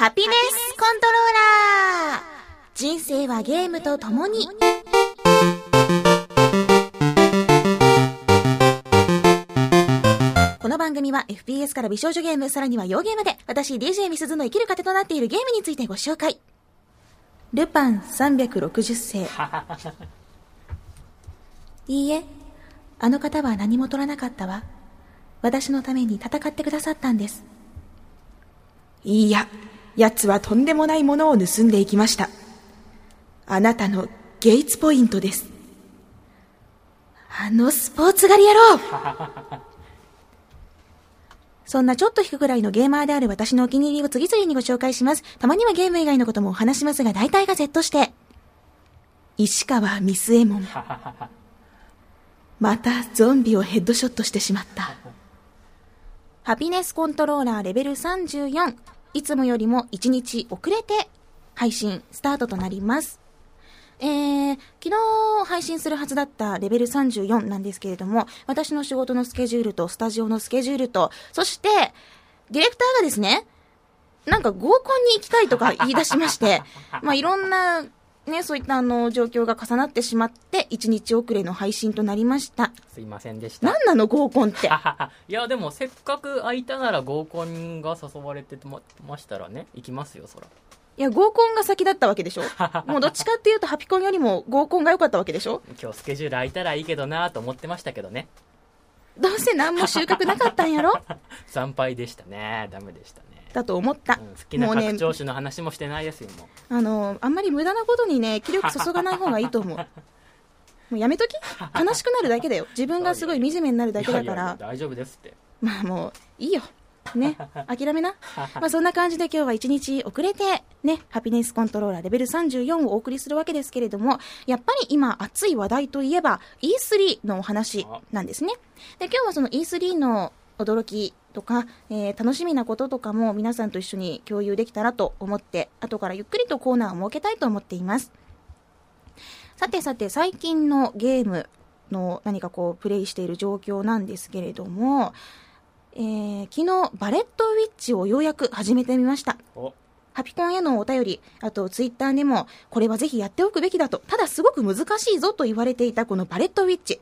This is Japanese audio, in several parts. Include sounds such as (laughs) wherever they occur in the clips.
ハピネスコントローラー人生はゲームと共に。この番組は FPS から美少女ゲーム、さらには洋ゲームで、私 DJ ミスズの生きる糧となっているゲームについてご紹介。ルパン360世。(laughs) いいえ、あの方は何も取らなかったわ。私のために戦ってくださったんです。いいや、奴はとんでもないものを盗んでいきました。あなたのゲイツポイントです。あのスポーツ狩り野郎 (laughs) そんなちょっと引くぐらいのゲーマーである私のお気に入りを次々にご紹介します。たまにはゲーム以外のこともお話しますが、大体が Z して。石川ミスエモン。またゾンビをヘッドショットしてしまった。ハピネスコントローラーレベル34。いつもよりも1日遅れて配信スタートとなります。えー、昨日配信するはずだったレベル34なんですけれども、私の仕事のスケジュールとスタジオのスケジュールと、そして、ディレクターがですね、なんか合コンに行きたいとか言い出しまして、(laughs) まあいろんなね、そういったあの状況が重なってしまって、1日遅れの配信となりました。すいませんでした。何なの合コンって。(laughs) いや、でもせっかく空いたなら合コンが誘われてましたらね、行きますよ、そら。いや、合コンが先だったわけでしょ？(laughs) もうどっちかっていうと、ハピコンよりも合コンが良かったわけでしょ？今日スケジュール空いたらいいけどなと思ってましたけどね。どうせ何も収穫なかったんやろ？(laughs) 参拝でしたね。ダメでしたね。だと思った、うん、好きな拡張子の話もしてないですよ、もう。あのあんまり無駄なことにね気力注がない方がいいと思う。(laughs) もうやめとき？悲しくなるだけだよ。自分がすごい惨めになるだけだから。大丈夫ですって。まあもういいよ。ね、(laughs) 諦めな。(laughs) まあそんな感じで今日は一日遅れて、ね、ハピネスコントローラーレベル34をお送りするわけですけれども、やっぱり今熱い話題といえば E3 のお話なんですね。で、今日はその E3 の驚きとか、えー、楽しみなこととかも皆さんと一緒に共有できたらと思って、後からゆっくりとコーナーを設けたいと思っています。さてさて、最近のゲームの何かこう、プレイしている状況なんですけれども、えー、昨日、バレットウィッチをようやく始めてみました。ハピコンへのお便り、あとツイッターでも、これはぜひやっておくべきだと、ただすごく難しいぞと言われていたこのバレットウィッチ。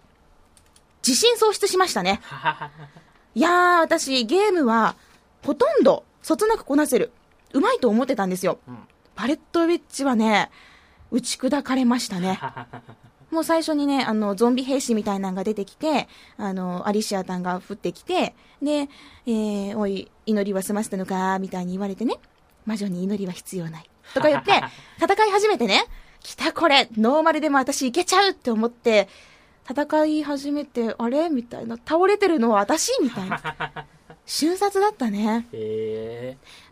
自信喪失しましたね。(laughs) いやー、私、ゲームは、ほとんど、そつなくこなせる。うまいと思ってたんですよ。うん、パレットウィッチはね、打ち砕かれましたね。(laughs) もう最初にね、あの、ゾンビ兵士みたいなのが出てきて、あの、アリシアタンが降ってきて、で、えー、おい、祈りは済ませたのか、みたいに言われてね、魔女に祈りは必要ない。とか言って、(laughs) 戦い始めてね、来たこれ、ノーマルでも私いけちゃうって思って、戦い始めて、あれ？みたいな。倒れてるのは私？みたいな。(laughs) 瞬殺だったね。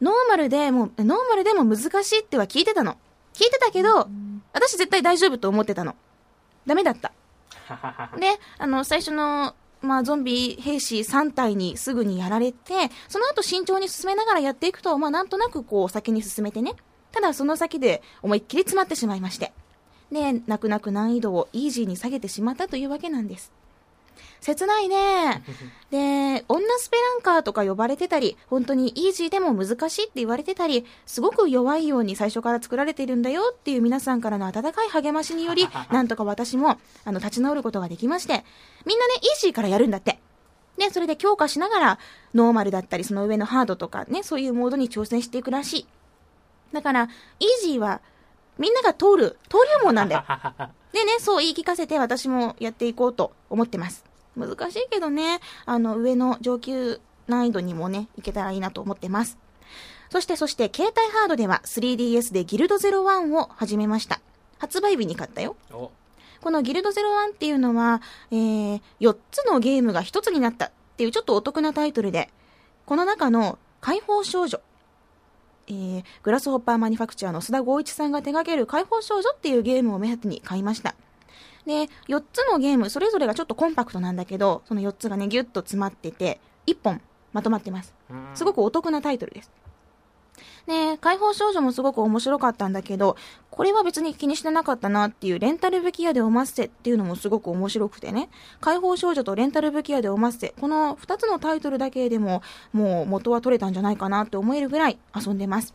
ノーマルでも、ノーマルでも難しいっては聞いてたの。聞いてたけど、私絶対大丈夫と思ってたの。ダメだった。(laughs) で、あの、最初の、まあ、ゾンビ兵士3体にすぐにやられて、その後慎重に進めながらやっていくと、まあ、なんとなくこう、先に進めてね。ただ、その先で思いっきり詰まってしまいまして。で、泣く泣く難易度をイージーに下げてしまったというわけなんです。切ないね。(laughs) で、女スペランカーとか呼ばれてたり、本当にイージーでも難しいって言われてたり、すごく弱いように最初から作られているんだよっていう皆さんからの温かい励ましにより、(laughs) なんとか私も、あの、立ち直ることができまして、みんなね、イージーからやるんだって。で、それで強化しながら、ノーマルだったり、その上のハードとかね、そういうモードに挑戦していくらしい。だから、イージーは、みんなが通る、登竜門なんだよ。(laughs) でね、そう言い聞かせて私もやっていこうと思ってます。難しいけどね、あの、上の上級難易度にもね、いけたらいいなと思ってます。そして、そして、携帯ハードでは 3DS でギルド01を始めました。発売日に買ったよ。このギルド01っていうのは、えー、4つのゲームが1つになったっていうちょっとお得なタイトルで、この中の解放少女、えー、グラスホッパーマニファクチャーの須田剛一さんが手掛ける解放少女っていうゲームを目当てに買いました。で、4つのゲーム、それぞれがちょっとコンパクトなんだけど、その4つがね、ぎゅっと詰まってて、1本まとまってます。すごくお得なタイトルです。で、解放少女もすごく面白かったんだけど、これは別に気にしてなかったなっていう、レンタル武器屋でおまっせっていうのもすごく面白くてね、解放少女とレンタル武器屋でおまっせ、この2つのタイトルだけでも、もう元は取れたんじゃないかなって思えるぐらい遊んでます。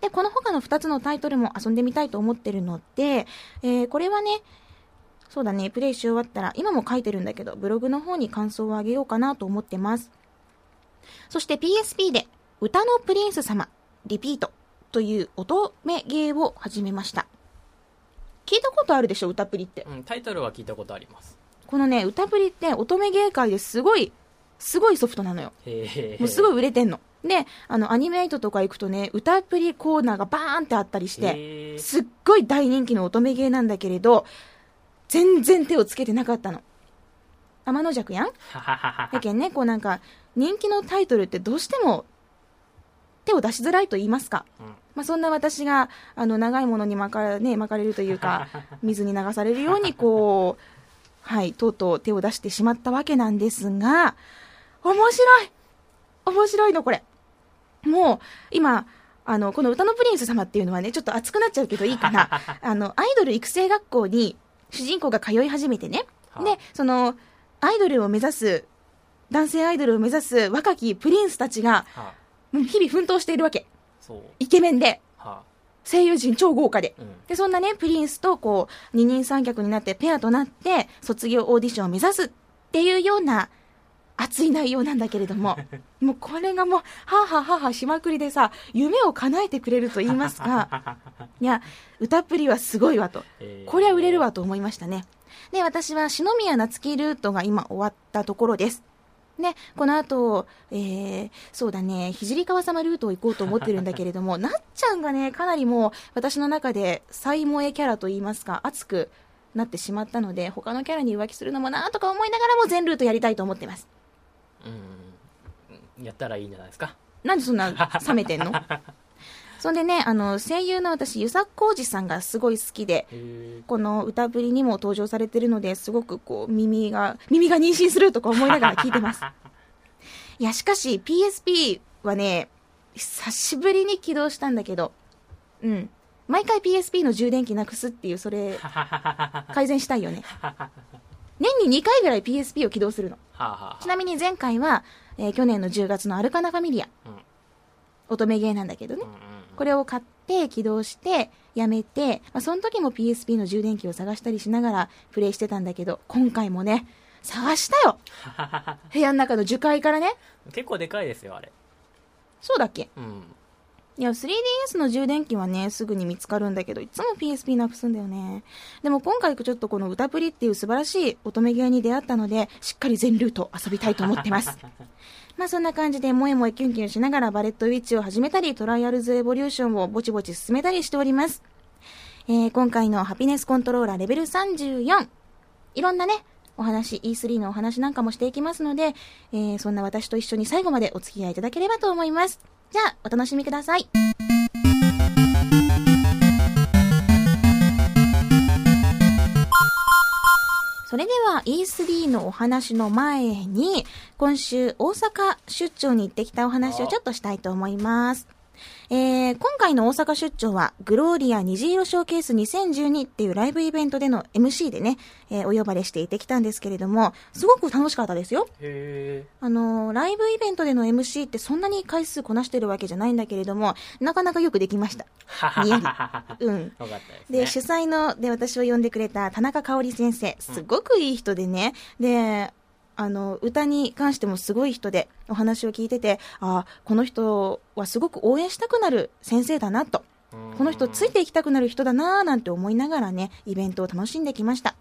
で、この他の2つのタイトルも遊んでみたいと思ってるので、えーこれはね、そうだね、プレイし終わったら、今も書いてるんだけど、ブログの方に感想をあげようかなと思ってます。そして PSP で、歌のプリンス様、リピートという乙女ゲーを始めました。聞いたことあるでしょ、歌プリって。うん、タイトルは聞いたことあります。このね、歌プリって乙女ゲー界ですごい、すごいソフトなのよ。もうすごい売れてんの。で、あの、アニメイトとか行くとね、歌プリコーナーがバーンってあったりして、すっごい大人気の乙女ゲーなんだけれど、全然手をつけてなかったの。天の弱やん？ははははやけんね、こうなんか、人気のタイトルってどうしても手を出しづらいと言いますか。うんまあ、そんな私が、あの、長いものに巻か,、ね、巻かれるというか、(laughs) 水に流されるように、こう、(laughs) はい、とうとう手を出してしまったわけなんですが、面白い面白いの、これ。もう、今、あの、この歌のプリンス様っていうのはね、ちょっと熱くなっちゃうけどいいかな。(laughs) あの、アイドル育成学校に主人公が通い始めてね。はあで、その、アイドルを目指す、男性アイドルを目指す若きプリンスたちが、日々奮闘しているわけ。そう。イケメンで、は声優陣超豪華で。うん。で、そんなね、プリンスとこう、二人三脚になってペアとなって、卒業オーディションを目指すっていうような、熱い内容なんだけれども、(laughs) もうこれがもう、はあはあはあはあしまくりでさ、夢を叶えてくれると言いますか、(laughs) いや、歌っぷりはすごいわと。へえこれは売れるわと思いましたね。で、私は篠宮夏樹ルートが今終わったところです。で、この後、えー、そうだね、聖川様ルートを行こうと思ってるんだけれども、(laughs) なっちゃんがね、かなりもう私の中で最萌えキャラといいますか、熱くなってしまったので、他のキャラに浮気するのもなとか思いながらも全ルートやりたいと思ってます。うん。やったらいいんじゃないですか。なんでそんな冷めてんの？(laughs) そんでね、あの、声優の私、遊佐浩二さんがすごい好きで。この歌ぶりにも登場されてるのですごくこう耳が耳が妊娠するとか思いながら聞いてます。(laughs) いやしかし PSP はね久しぶりに起動したんだけどうん。毎回 PSP の充電器なくすっていうそれ (laughs) 改善したいよね。年に2回ぐらい PSP を起動するの。ちなみに前回は、えー去年の10月のアルカナファミリア。うん。乙女ゲーなんだけどね。うんうんこれを買って起動してやめて、まあ、その時も PSP の充電器を探したりしながらプレイしてたんだけど今回もね探したよ。(laughs) 部屋の中の樹海からね。結構でかいですよ、あれ。そうだっけ？うん。いや 3DS の充電器はねすぐに見つかるんだけどいつも PSP なくすんだよね。でも今回ちょっとこの歌プリっていう素晴らしい乙女ゲーに出会ったのでしっかり全ルート遊びたいと思ってます (laughs) まあそんな感じで萌え萌えキュンキュンしながらバレットウィッチを始めたりトライアルズエボリューションをぼちぼち進めたりしております。えー今回のハピネスコントローラーレベル34いろんなねお話 E3 のお話なんかもしていきますので、えーそんな私と一緒に最後までお付き合いいただければと思います。じゃあお楽しみください。それでは E3 のお話の前に、今週大阪出張に行ってきたお話をちょっとしたいと思います。えー、今回の大阪出張は、グローリア虹色ショーケース2012っていうライブイベントでの MC でね、えーお呼ばれして行ってきたんですけれども、すごく楽しかったですよ。あのーライブイベントでの MC ってそんなに回数こなしてるわけじゃないんだけれども、なかなかよくできました。にやり。うん。ですで、ね。主催の、で、私を呼んでくれた田中香織先生、すごくいい人でね、で、あの、歌に関してもすごい人で、お話を聞いてて、ああ、この人はすごく応援したくなる先生だなと、この人ついていきたくなる人だなぁなんて思いながらね、イベントを楽しんできました。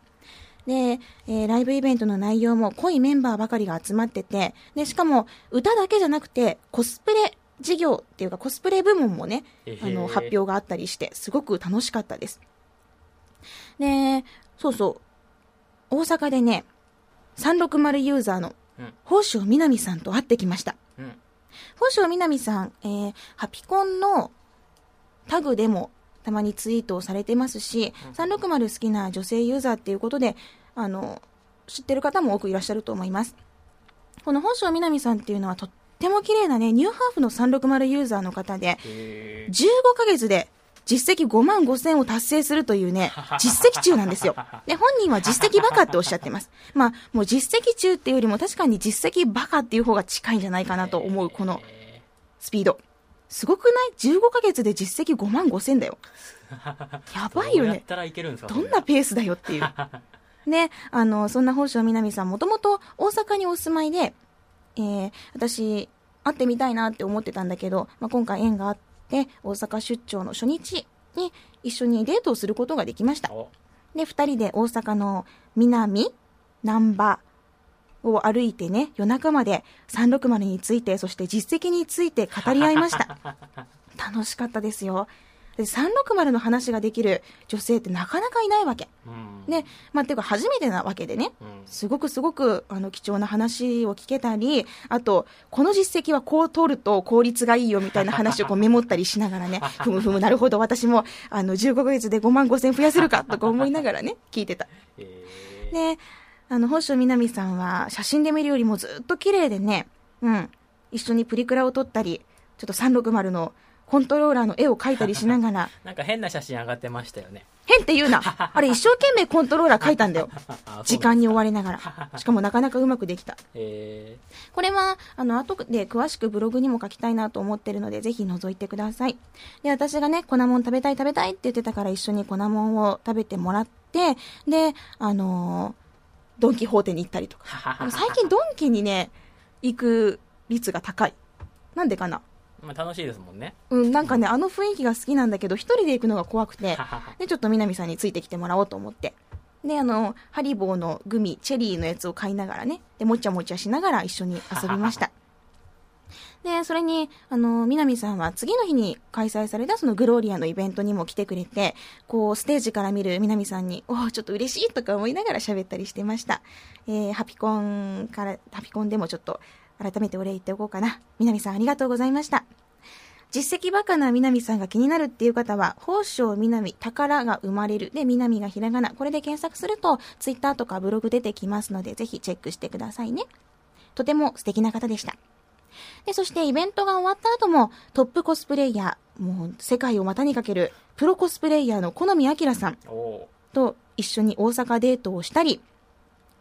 で、えーライブイベントの内容も濃いメンバーばかりが集まってて、で、しかも歌だけじゃなくて、コスプレ事業っていうかコスプレ部門もね、あの、発表があったりして、すごく楽しかったです。で、そうそう、大阪でね、360ユーザーのうん宝生みなみさんと会ってきました。うん。宝生みなみさん、えーハピコンのタグでもたまにツイートをされてますし、360好きな女性ユーザーっていうことで、あの、知ってる方も多くいらっしゃると思います。この宝生みなみさんっていうのはとっても綺麗なね、ニューハーフの360ユーザーの方で、へえ。15ヶ月で実績5万5千を達成するというね、(laughs) 実績中なんですよ。で、本人は実績バカっておっしゃってます。(laughs) まあ、もう実績中っていうよりも確かに実績バカっていう方が近いんじゃないかなと思う、このへスピード。すごくない ?15 ヶ月で実績5万5千だよ。(laughs) やばいよね。どんなペースだよっていう。ね、あの、そんな宝生みなみさん、もともと大阪にお住まいで、えー、私、会ってみたいなって思ってたんだけど、まあ、今回縁があって、大阪出張の初日に一緒にデートをすることができました。おで、二人で大阪の南、南波を歩いてね、夜中まで360について、そして実績について語り合いました。(laughs) 楽しかったですよ。で360の話ができる女性ってなかなかいないわけ。うん。で、まあ、ていうか初めてなわけでね、うん。すごくすごくあの貴重な話を聞けたり、あと、この実績はこう取ると効率がいいよみたいな話をこうメモったりしながらね、(laughs) ふむふむ、なるほど、私もあの15ヶ月で5万5千増やせるかとか思いながらね、聞いてた。(laughs) えで、あの、星野みなみさんは写真で見るよりもずっと綺麗でね、うん、一緒にプリクラを撮ったり、ちょっと360のコントローラーの絵を描いたりしながら、ー (laughs) なんか変な写真上がってましたよね。変って言うな。(laughs) あれ一生懸命コントローラー描いたんだよ。(laughs) あ時間に追われ。れながら。しかもなかなかうまくできた。えこれは、あの、後で詳しくブログにも書きたいなと思ってるので、ぜひ覗いてください。で、私がね、粉もん食べたい食べたいって言ってたから一緒に粉もんを食べてもらって、で、あのードンキホーテに行ったりとか。最近ドンキにね、行く率が高い。なんでかなーまあ楽しいですもんね。うん、なんかね、あの雰囲気が好きなんだけど、一人で行くのが怖くて、で、ちょっと南さんについてきてもらおうと思って。で、あの、ハリボーのグミ、チェリーのやつを買いながらね、で、もちゃもちゃしながら一緒に遊びました。で、それに、あの、南さんは次の日に開催されたそのグローリアのイベントにも来てくれて、こう、ステージから見る南さんに、おお、ちょっと嬉しいとか思いながら喋ったりしてました。えー、ハピコンから、ハピコンでもちょっと、改めてお礼言っておこうかな。南さんありがとうございました。実績バカな南さんが気になるっていう方は、宝生南、宝が生まれる。で、南がひらがな。これで検索すると、ツイッターとかブログ出てきますので、ぜひチェックしてくださいね。とても素敵な方でした。で、そしてイベントが終わった後も、トップコスプレイヤー、もう世界を股にかける、プロコスプレイヤーの好見明さんと一緒に大阪デートをしたり、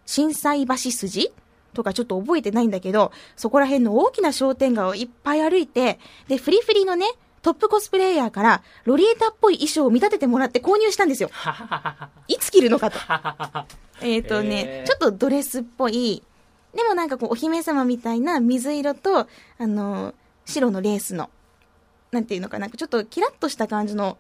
震災橋筋とかちょっと覚えてないんだけど、そこら辺の大きな商店街をいっぱい歩いて、で、フリフリのね、トップコスプレイヤーから、ロリエータっぽい衣装を見立ててもらって購入したんですよ。(laughs) いつ着るのかと。(laughs) えっとね、へーちょっとドレスっぽい、でもなんかこう、お姫様みたいな水色と、あの、白のレースの、なんていうのかな、ちょっとキラッとした感じの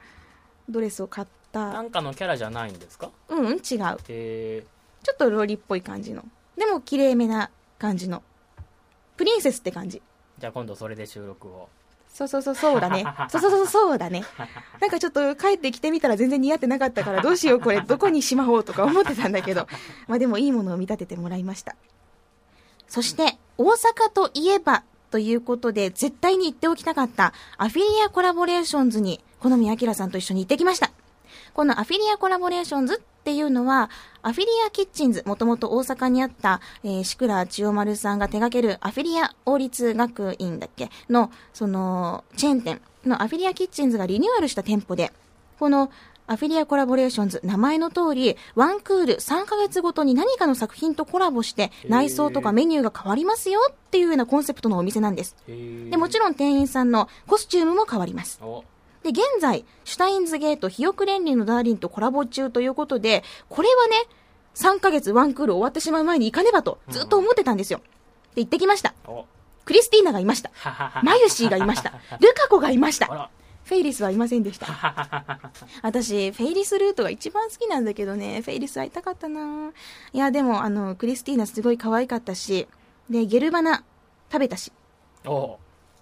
ドレスを買った。なんかのキャラじゃないんですか？うん、うん、違う。えちょっとロリっぽい感じの。でも綺麗めな感じの。プリンセスって感じ。ー、じゃあ今度それで収録を。そうそうそう、そうだね。(laughs) そうそうそう、そうだね。なんかちょっと帰ってきてみたら全然似合ってなかったから、どうしようこれ、どこにしまおうとか思ってたんだけど。まあでもいいものを見立ててもらいました。そして、大阪といえば、ということで、絶対に行っておきたかった、アフィリアコラボレーションズに、好見明さんと一緒に行ってきました。このアフィリアコラボレーションズっていうのは、アフィリアキッチンズ、もともと大阪にあった、えー、志倉千代丸さんが手掛けるアフィリア王立学院だっけ？の、その、チェーン店。のアフィリアキッチンズがリニューアルした店舗で、このアフィリアコラボレーションズ、名前の通り、ワンクール3ヶ月ごとに何かの作品とコラボして、内装とかメニューが変わりますよっていうようなコンセプトのお店なんです。で、もちろん店員さんのコスチュームも変わります。で、現在、シュタインズゲート、ひよくレンリンのダーリンとコラボ中ということで、これはね、3ヶ月ワンクール終わってしまう前に行かねばと、ずっと思ってたんですよ。で、行ってきました。おクリスティーナがいました。マユシーがいました。(laughs) ルカコがいました。フェイリスはいませんでした。私、フェイリスルートが一番好きなんだけどね、フェイリス会いたかったないや、でも、あの、クリスティーナすごい可愛かったし、で、ゲルバナ食べたし、お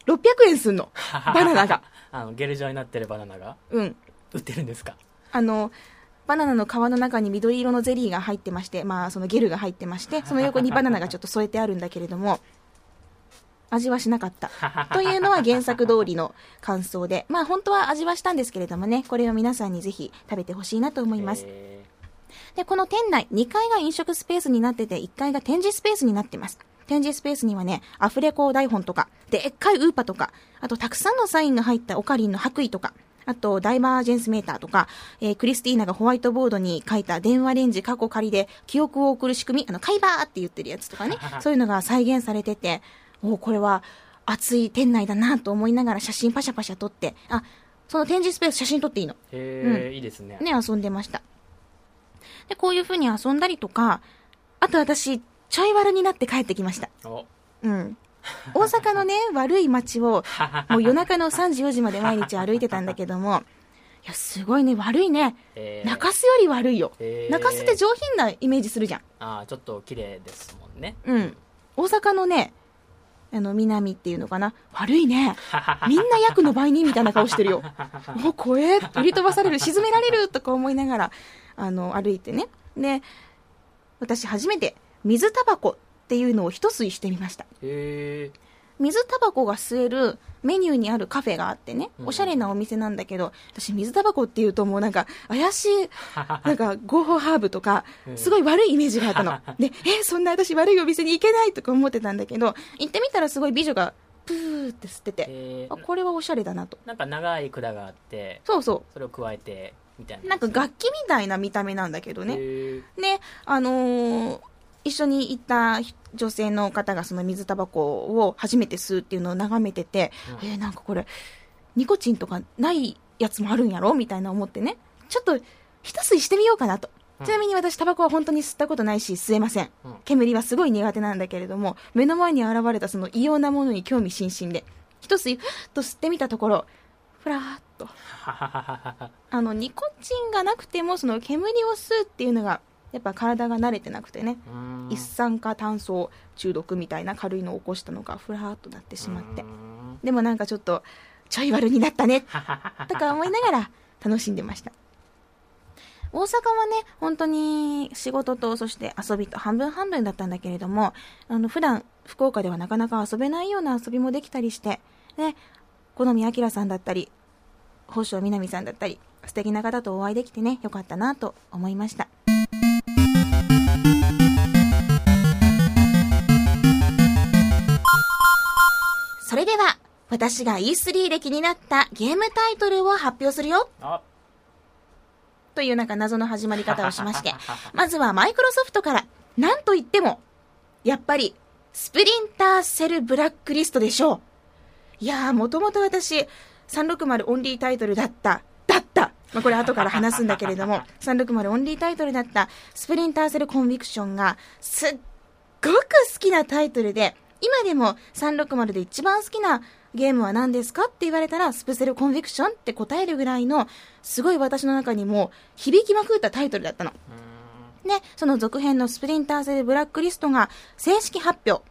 600円すんの。(laughs) バナナが。あの、ゲル状になってるバナナがうん。売ってるんですか？あの、バナナの皮の中に緑色のゼリーが入ってまして、まあ、そのゲルが入ってまして、(laughs) その横にバナナがちょっと添えてあるんだけれども、味はしなかった。(laughs) というのは原作通りの感想で、まあ本当は味はしたんですけれどもね、これを皆さんにぜひ食べてほしいなと思います。えで、この店内、2階が飲食スペースになってて、1階が展示スペースになってます。展示スペースにはね、アフレコ台本とか、でっかいウーパとか、あとたくさんのサインが入ったオカリンの白衣とか、あとダイバージェンスメーターとか、えークリスティーナがホワイトボードに書いた電話レンジ過去仮で記憶を送る仕組み、あの、カイバーって言ってるやつとかね、(laughs) そういうのが再現されてて、おーこれは、暑い店内だなと思いながら写真パシャパシャ撮って、あ、その展示スペース写真撮っていいの？へえ、いいですね。ね、遊んでました。で、こういう風に遊んだりとか、あと私、ちょい悪になって帰ってきました。お、うん。大阪のね、(laughs) 悪い街を、もう夜中の (laughs) 3時4時まで毎日歩いてたんだけども、いや、すごいね、悪いね。中洲より悪いよ。中洲って上品なイメージするじゃん。ああ、ちょっと綺麗ですもんね。うん。大阪のね、あの、南っていうのかな。悪いね。(laughs) みんな役の売人みたいな顔してるよ。もう怖え。売り飛ばされる。沈められる。とか思いながら、あの、歩いてね。で、私初めて水タバコっていうのを一吸いしてみました。水タバコが吸えるメニューにあるカフェがあってね、うんおしゃれなお店なんだけど、私水タバコっていうともうなんか怪しい、(laughs) なんか合法ハーブとかう、んすごい悪いイメージがあったの。(laughs) で、え、そんな私悪いお店に行けないとか思ってたんだけど、行ってみたらすごい美女がプーって吸ってて、へあ、これはおしゃれだなと。なんか長い管があって、そうそ。それを加えて、みたいうな。なんか楽器みたいな見た目なんだけどね。で、あのー一緒に行った女性の方がその水タバコを初めて吸うっていうのを眺めてて、うん。えーなんかこれ、ニコチンとかないやつもあるんやろみたいな思ってね、ちょっと一吸いしてみようかなと。うん。ちなみに私タバコは本当に吸ったことないし吸えません。うん。煙はすごい苦手なんだけれども、目の前に現れたその異様なものに興味津々で、一吸い、ふっと吸ってみたところ、ふらーっと、(laughs) あの、ニコチンがなくても、その煙を吸うっていうのが、やっぱ体が慣れてなくてね、一酸化炭素中毒みたいな軽いのを起こしたのがふらーっとなってしまって。でもなんかちょっとちょい悪になったね。(laughs) とか思いながら楽しんでました。大阪はね本当に仕事とそして遊びと半分半分だったんだけれどもあの普段福岡ではなかなか遊べないような遊びもできたりしてね好み明さんだったり宝生みなみさんだったり素敵な方とお会いできてねよかったなと思いましたそれでは私が E3 で気になったゲームタイトルを発表するよ。あ、というなんか謎の始まり方をしまして。(laughs) まずはマイクロソフトからなんといってもやっぱりスプリンターセルブラックリストでしょう。いやーもともと私360オンリータイトルだっただった。まあ、これ後から話すんだけれども (laughs) 360オンリータイトルだったスプリンターセルコンビクションがすっごく好きなタイトルで今でも360で一番好きなゲームは何ですかって言われたらスプセルコンビクションって答えるぐらいのすごい私の中にも響きまくったタイトルだったのうで、その続編のスプリンターセルブラックリストが正式発表。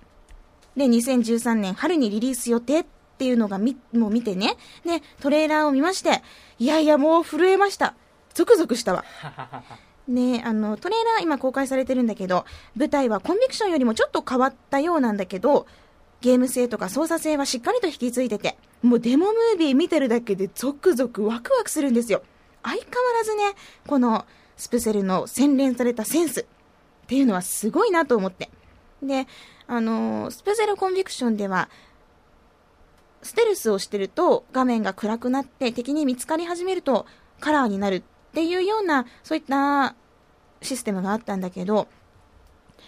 で、2013年春にリリース予定っていうのがみ、もう見てね。で、トレーラーを見まして、いやいやもう震えました。ゾクゾクしたわ。(laughs) ねあの、トレーラー今公開されてるんだけど、舞台はコンビクションよりもちょっと変わったようなんだけど、ゲーム性とか操作性はしっかりと引き継いでて、もうデモムービー見てるだけでゾクゾクワクワクするんですよ。相変わらずね、このスプセルの洗練されたセンスっていうのはすごいなと思って。で、あのスプセルコンビクションでは、ステルスをしてると画面が暗くなって敵に見つかり始めるとカラーになるっていうようなそういったシステムがあったんだけど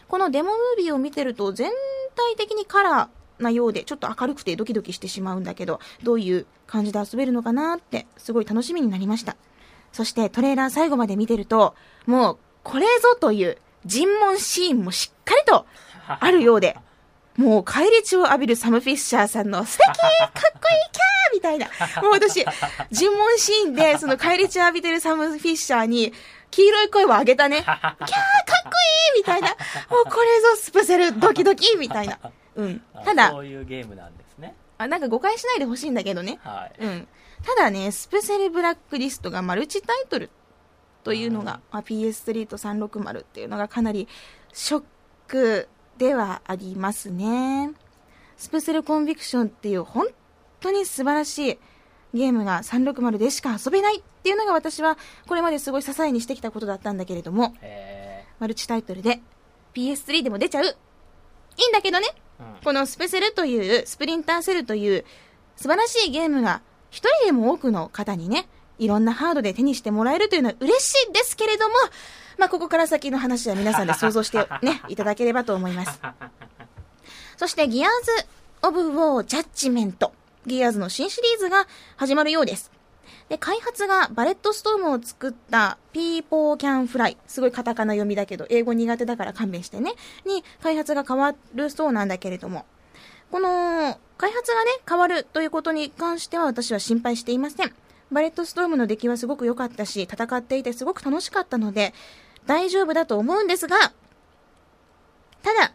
このデモムービーを見てると全体的にカラーなようでちょっと明るくてドキドキしてしまうんだけどどういう感じで遊べるのかなってすごい楽しみになりました。そしてトレーラー最後まで見てるともうこれぞという尋問シーンもしっかりとあるようでもう返り血を浴びるサム・フィッシャーさんの素敵かっこいいキャーみたいな。もう私、尋問シーンでその返り血を浴びてるサム・フィッシャーに黄色い声を上げたね。キャーかっこいいみたいな。もうこれぞスプセルドキドキみたいな。うん。あただそ、ういうゲームなんですね。あなんか誤解しないでほしいんだけどね。はい。うん。ただね、スペセルブラックリストがマルチタイトルというのが、まあ、PS3 と360っていうのがかなりショックではありますね。スペセルコンビクションっていう本当に素晴らしいゲームが360でしか遊べないっていうのが私はこれまですごい支えにしてきたことだったんだけれども、えマルチタイトルで PS3 でも出ちゃう。いいんだけどね。ーうんこのスペセルという、スプリンターセルという素晴らしいゲームが一人でも多くの方にね、いろんなハードで手にしてもらえるというのは嬉しいですけれども、まあ、ここから先の話は皆さんで想像してね、いただければと思います。(laughs) そして、ギアーズオブ・ウォー・ジャッジメント。ギアーズの新シリーズが始まるようです。で、開発がバレットストームを作ったピーポーキャンフライ。すごいカタカナ読みだけど、英語苦手だから勘弁してね。に、開発が変わるそうなんだけれども。この、開発がね、変わるということに関しては私は心配していません。バレットストームの出来はすごく良かったし、戦っていてすごく楽しかったので、大丈夫だと思うんですが、ただ、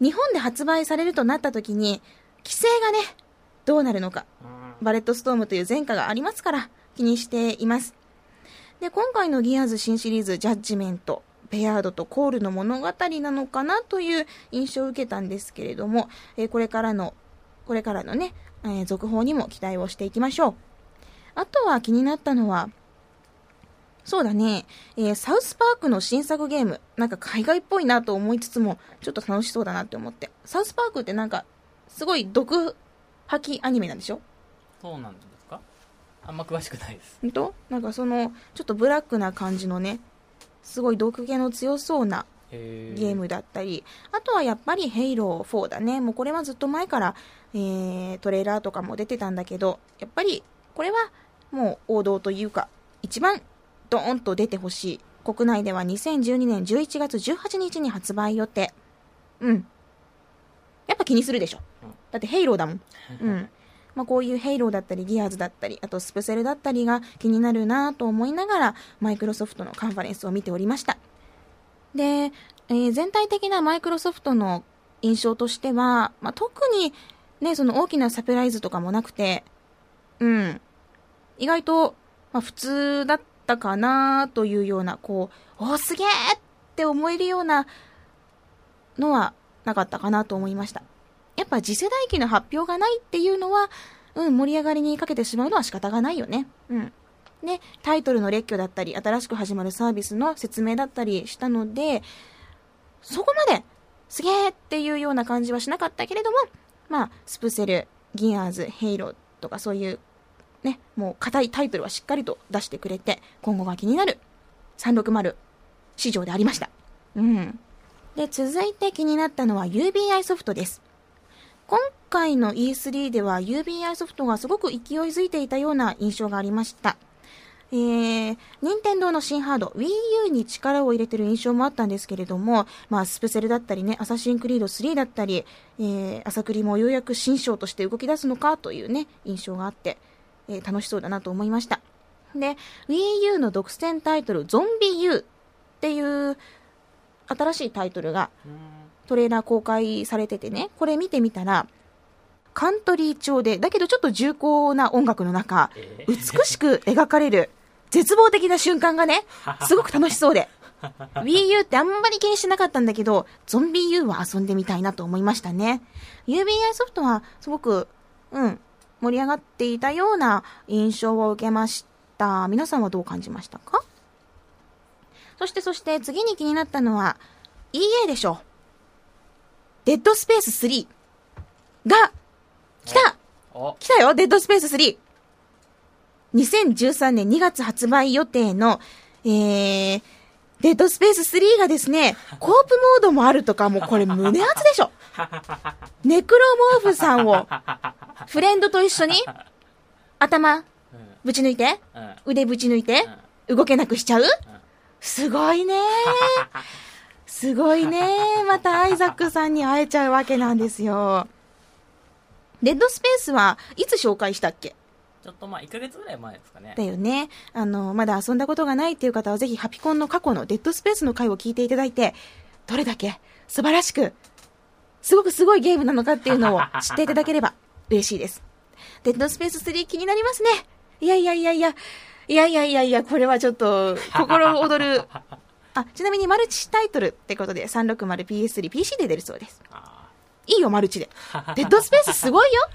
日本で発売されるとなった時に、規制がね、どうなるのか。バレットストームという前科がありますから、気にしています。で、今回のギアーズ新シリーズ、ジャッジメント、ベアードとコールの物語なのかなという印象を受けたんですけれども、えーこれからの、これからのね、えー続報にも期待をしていきましょう。あとは気になったのは、そうだね、えーサウスパークの新作ゲーム、なんか海外っぽいなと思いつつも、ちょっと楽しそうだなって思って。サウスパークってなんか、すごい毒吐きアニメなんでしょ？そうなんですか？あんま詳しくないです。本当？なんかその、ちょっとブラックな感じのね、すごい毒気の強そうなへゲームだったり、あとはやっぱりヘイロー4だね。もうこれはずっと前から、えー、トレーラーとかも出てたんだけど、やっぱりこれはもう王道というか、一番ドーンと出てほしい。国内では2012年11月18日に発売予定。うん。やっぱ気にするでしょうん。だってヘイローだもん。うん。まあ、こういうヘイローだったり、ギアーズだったり、あとスプセルだったりが気になるなと思いながら、マイクロソフトのカンファレンスを見ておりました。で、えー全体的なマイクロソフトの印象としては、まあ、特にね、その大きなサプライズとかもなくて、うん。意外と、まあ、普通だったたかなというような、こう、おーすげーって思えるようなのはなかったかなと思いました。やっぱ次世代機の発表がないっていうのは、うん、盛り上がりにかけてしまうのは仕方がないよね。うん。で、タイトルの列挙だったり、新しく始まるサービスの説明だったりしたので、そこまですげーっていうような感じはしなかったけれども、まあ、スプセル、ギアーズ、ヘイローとかそういう、ね、もう硬いタイトルはしっかりと出してくれて、今後が気になる360市場でありました。うん。で、続いて気になったのは UBI ソフトです。今回の E3 では UBI ソフトがすごく勢いづいていたような印象がありました。えー、任天堂の新ハード Wii U に力を入れてる印象もあったんですけれども、まあ、スペセルだったりね、アサシンクリード3だったり、えー、朝栗もようやく新章として動き出すのかというね、印象があって、えー楽しそうだなと思いました。で、Wii U の独占タイトル、ゾンビ U っていう新しいタイトルがトレーラー公開されててね、これ見てみたら、カントリー調で、だけどちょっと重厚な音楽の中、え美しく描かれる絶望的な瞬間がね、(laughs) すごく楽しそうで。Wii U ってあんまり気にしてなかったんだけど、ゾンビ U は遊んでみたいなと思いましたね。UBI ソフトはすごく、うん、盛り上がっていたような印象を受けました。皆さんはどう感じましたか？そしてそして次に気になったのは EA でしょ。デッドスペース3が来たお来たよデッドスペース 3! 2013年2月発売予定の、えー、デッドスペース3がですね、(laughs) コープモードもあるとか、もうこれ胸熱でしょネクロモーフさんを、(laughs) フレンドと一緒に、頭、うんぶち抜いて、うん。腕ぶち抜いて、動けなくしちゃう？すごいね。(laughs) すごいね。またアイザックさんに会えちゃうわけなんですよ。デッドスペースはいつ紹介したっけ？ちょっとまあ1ヶ月ぐらい前ですかね。だよね。あの、まだ遊んだことがないっていう方はぜひハピコンの過去のデッドスペースの回を聞いていただいて、どれだけ素晴らしく、すごくすごいゲームなのかっていうのを知っていただければ嬉しいです。デッドスペース3気になりますね。いやいやいやいや、いやいやいやいや、これはちょっと心躍る。(laughs) あ、ちなみにマルチタイトルってことで 360PS3、PC で出るそうです。あいいよ、マルチで。デッドスペースすごいよ。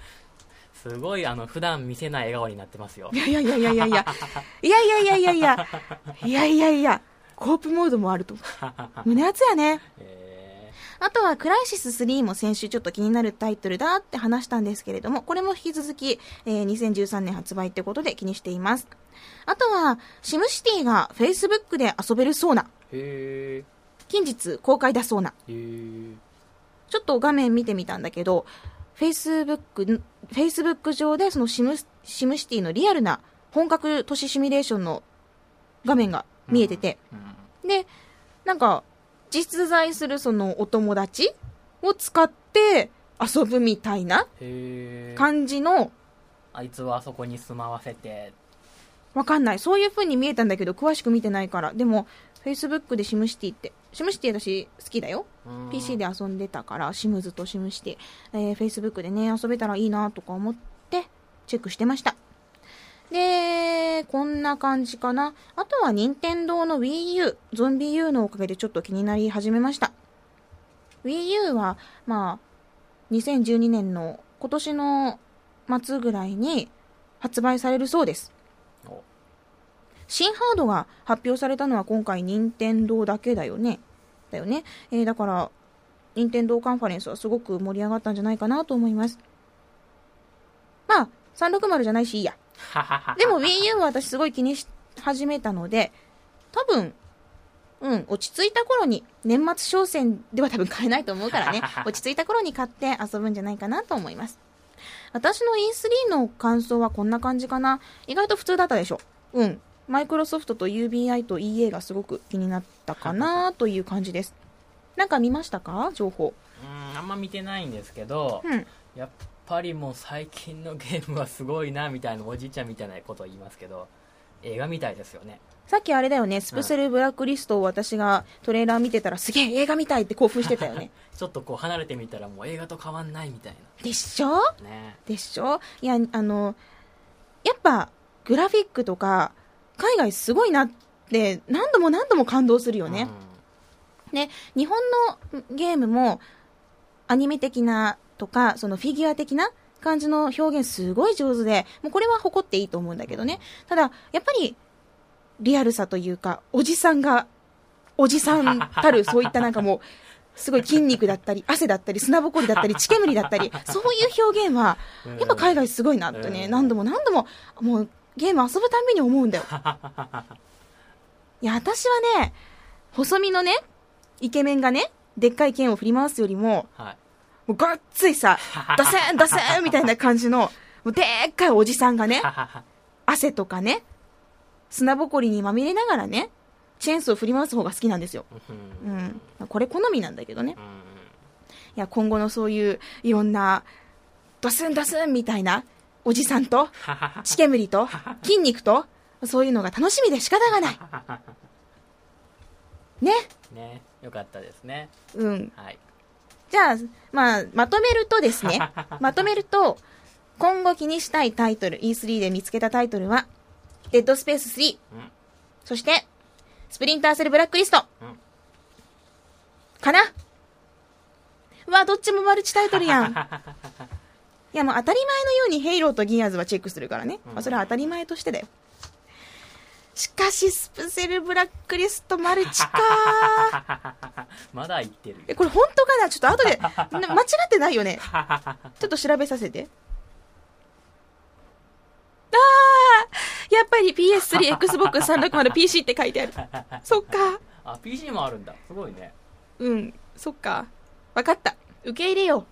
ー (laughs) すごいあの普段見せない笑顔になってますよいやいやいやいやいやいや。いやいやいやいやいや。いやいやいや。コープモードもあると。胸熱やね。(laughs) えあとは、クライシス3も先週ちょっと気になるタイトルだって話したんですけれども、これも引き続き、えー2013年発売ってことで気にしています。あとは、シムシティが Facebook で遊べるそうな、近日公開だそうな、ちょっと画面見てみたんだけど、Facebook、Facebook 上でそのシムシムシティのリアルな本格都市シミュレーションの画面が見えてて、うん。で、なんか、実在するそのお友達を使って遊ぶみたいな感じの、あいつはあそこに住まわせてわかんない。そういう風に見えたんだけど、詳しく見てないから。でも、Facebook でシムシティって、シムシティ私好きだよ。うん PC で遊んでたから、シムズとシムシティ、えー Facebook でね、遊べたらいいなとか思って、チェックしてました。で、こんな感じかな。あとは、任天堂の Wii U、ゾンビ U のおかげでちょっと気になり始めました。Wii U は、まあ、2012年の今年の末ぐらいに発売されるそうです。お新ハードが発表されたのは今回任天堂だけだよね。だよね。えーだから、任天堂カンファレンスはすごく盛り上がったんじゃないかなと思います。まあ、360じゃないしいいや。でも Wii U は私すごい気にし始めたので、多分、うん、落ち着いた頃に、年末商戦では多分買えないと思うからね、落ち着いた頃に買って遊ぶんじゃないかなと思います。私の E3 の感想はこんな感じかな。意外と普通だったでしょ。うん。マイクロソフトと UBI と EA がすごく気になったかな (laughs) という感じです。なんか見ましたか？情報。うんあんま見てないんですけど、うん。やっぱりもう最近のゲームはすごいなみたいなおじいちゃんみたいなことを言いますけど映画みたいですよね。さっきあれだよね、スプセルブラックリストを私がトレーラー見てたらすげえ映画みたいって興奮してたよね。(laughs) ちょっとこう離れてみたらもう映画と変わんないみたいでしょ？なね。でしょ？いや、あの、やっぱ、グラフィックとか、海外すごいなって、何度も何度も感動するよね。ね、日本のゲームも、アニメ的なとか、そのフィギュア的な感じの表現すごい上手で、もうこれは誇っていいと思うんだけどね。ただ、やっぱり、リアルさというか、おじさんが、おじさんたる、そういったなんかもう、すごい筋肉だったり、汗だったり、砂ぼこりだったり、血煙だったり、そういう表現は、うんやっぱ海外すごいなってね、うん何度も何度も、もうゲーム遊ぶたんびに思うんだよ。(laughs) いや、私はね、細身のね、イケメンがね、でっかい剣を振り回すよりも、はいもうごっついさ、ドセンドセンみたいな感じの、もうでっかいおじさんがね、汗とかね、砂ぼこりにまみれながらね、チェーンソーを振り回す方が好きなんですよ。うん。これ好みなんだけどね。うん。いや、今後のそういう、いろんな、ドスンドスンみたいな、おじさんと、血煙と、筋肉と、そういうのが楽しみで仕方がない。ね。ね。よかったですね。うん。はいじゃあ、まあ、まとめるとですね、(laughs) まとめると、今後気にしたいタイトル、E3 で見つけたタイトルは、デッドスペース3、うんそして、スプリンターセルブラックリスト、うんかな？うわ、どっちもマルチタイトルやん。(laughs) いや、もう当たり前のようにヘイローとギアーズはチェックするからね。まあ、それは当たり前としてだよ。しかし、スプセルブラックリストマルチか (laughs) まだ言ってるえ、これ本当かな？ちょっと後で、(laughs) な間違ってないよね。ちょっと調べさせて。あーやっぱり PS3、(laughs) Xbox 360、PC って書いてある。そっか。あ PC もあるんだすごいねうん、そっか。わかった。受け入れよう。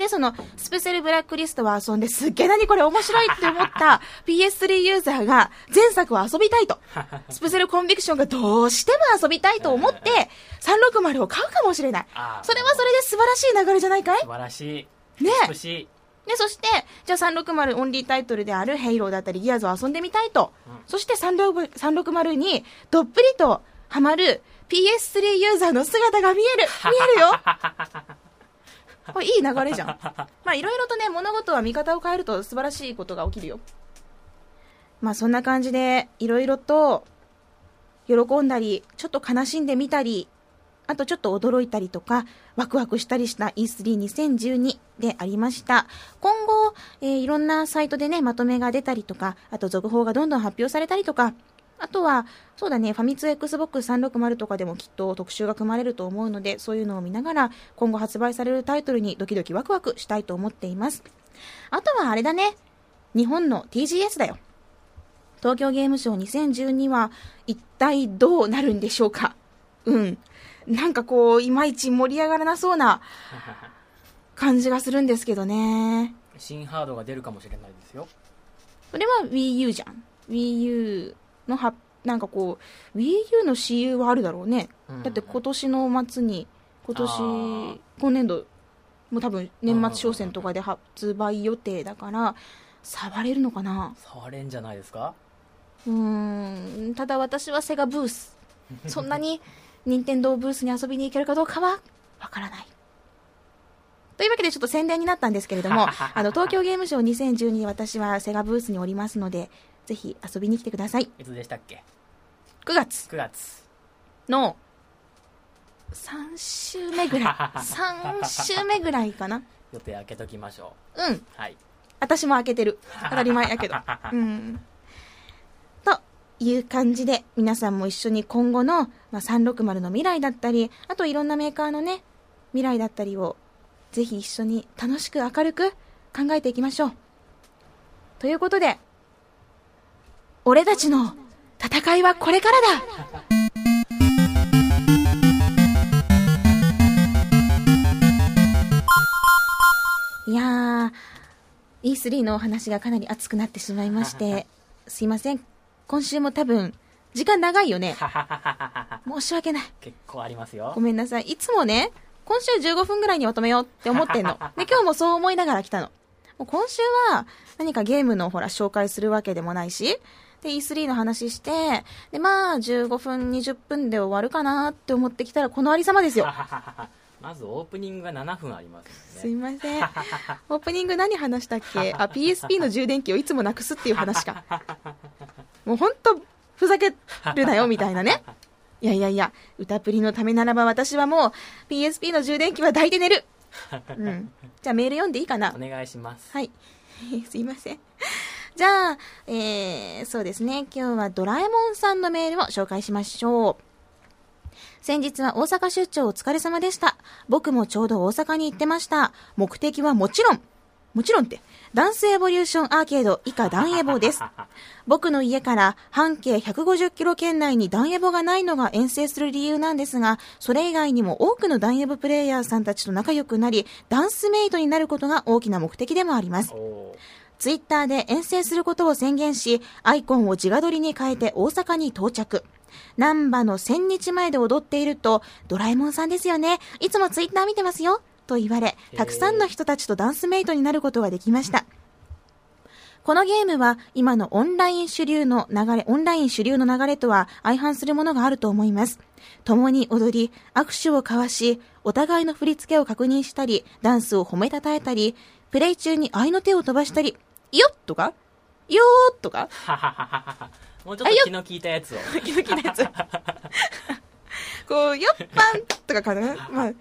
で、その、スペセルブラックリストを遊んで、すっげえ何これ面白いって思った (laughs) PS3 ユーザーが前作を遊びたいと。(laughs) スペセルコンビクションがどうしても遊びたいと思って、360を買うかもしれない。それはそれで素晴らしい流れじゃないかい素晴らしい。ね。美しい。で、そして、じゃあ360オンリータイトルであるヘイローだったりギアーズを遊んでみたいと。うん。そして360 360にどっぷりとハマる PS3 ユーザーの姿が見える。見えるよ (laughs) (laughs) これいい流れじゃん。(laughs) まあいろいろとね、物事は見方を変えると素晴らしいことが起きるよ。まあそんな感じで、いろいろと喜んだり、ちょっと悲しんでみたり、あとちょっと驚いたりとか、ワクワクしたりした E32012 でありました。今後、えーいろんなサイトでね、まとめが出たりとか、あと続報がどんどん発表されたりとか、あとは、そうだね、ファミ通 Xbox360 とかでもきっと特集が組まれると思うので、そういうのを見ながら、今後発売されるタイトルにドキドキワクワクしたいと思っています。あとはあれだね、日本の TGS だよ。東京ゲームショウ2012は一体どうなるんでしょうかうん。なんかこう、いまいち盛り上がらなそうな (laughs) 感じがするんですけどね。新ハードが出るかもしれないですよそれは Wii U じゃん。Wii U のは、なんかこう、Wii U の CU はあるだろうね。うんだって今年の末に、今年、今年度、もう多分年末商戦とかで発売予定だから、触れるのかな？触れんじゃないですか？うーん、ただ私はセガブース。(laughs) そんなに任天堂ブースに遊びに行けるかどうかはわからない。というわけでちょっと宣伝になったんですけれども、(laughs) あの、東京ゲームショウ2012に私はセガブースにおりますので、ぜひ遊びに来てください。いつでしたっけ？9月9月の3週目ぐらい。(laughs) 3週目ぐらいかな。予定開けときましょうん。うはい私も開けてる。当たり前やけど。(laughs) うん。という感じで、皆さんも一緒に今後の、まあ、360の未来だったり、あといろんなメーカーのね、未来だったりを、ぜひ一緒に楽しく明るく考えていきましょう。ということで、俺たちの戦いはこれからだいやー、E3 のお話がかなり熱くなってしまいまして、すいません。今週も多分、時間長いよね。(laughs) 申し訳ない。結構ありますよごめんなさい。いつもね、今週15分ぐらいにまとめようって思ってんの。(laughs) で、今日もそう思いながら来たの。もう今週は何かゲームのほら紹介するわけでもないし、で、E3 の話して、で、まあ、15分、20分で終わるかなって思ってきたら、このありさまですよ。(laughs) まずオープニングが7分ありますすいません。(laughs) オープニング何話したっけ？あ、PSP の充電器をいつもなくすっていう話か。(laughs) もうほんと、ふざけるなよ、みたいなね。いやいやいや、歌プリのためならば私はもう、PSP の充電器は抱いて寝る。うん。じゃあメール読んでいいかな？お願いしますはい。すいません。じゃあ、えー、そうですね。今日はドラえもんさんのメールを紹介しましょう。先日は大阪出張お疲れ様でした。僕もちょうど大阪に行ってました。目的はもちろん、もちろんって、ダンスエボリューションアーケード以下ダンエボです。僕の家から半径150キロ圏内にダンエボがないのが遠征する理由なんですが、それ以外にも多くのダンエボプレイヤーさんたちと仲良くなり、ダンスメイトになることが大きな目的でもあります。ツイッターで遠征することを宣言し、アイコンを自画撮りに変えて大阪に到着。南波の千日前で踊っていると、ドラえもんさんですよね。いつもツイッター見てますよ。と言われ、たくさんの人たちとダンスメイトになることができました。このゲームは今のオンライン主流の流れ、オンライン主流の流れとは相反するものがあると思います。共に踊り、握手を交わし、お互いの振り付けを確認したり、ダンスを褒めたたえたり、プレイ中に愛の手を飛ばしたり、よっとか？よーっとか？(laughs) もうちょっと気の利いたやつを (laughs) 気の利いたやつ。(laughs) こう、よっぱんとかかな？まあ、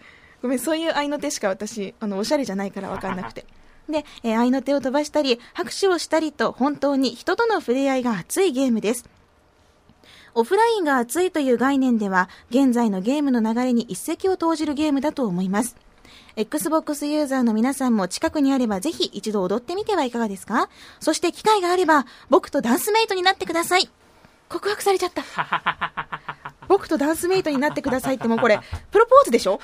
ごめん、そういう愛の手しか私、あの、おしゃれじゃないからわかんなくて。で、えー愛の手を飛ばしたり、拍手をしたりと、本当に人との触れ合いが熱いゲームです。オフラインが熱いという概念では、現在のゲームの流れに一石を投じるゲームだと思います。Xbox ユーザーの皆さんも近くにあればぜひ一度踊ってみてはいかがですか？そして機会があれば僕とダンスメイトになってください。告白されちゃった。(laughs) 僕とダンスメイトになってくださいってもうこれ、プロポーズでしょ？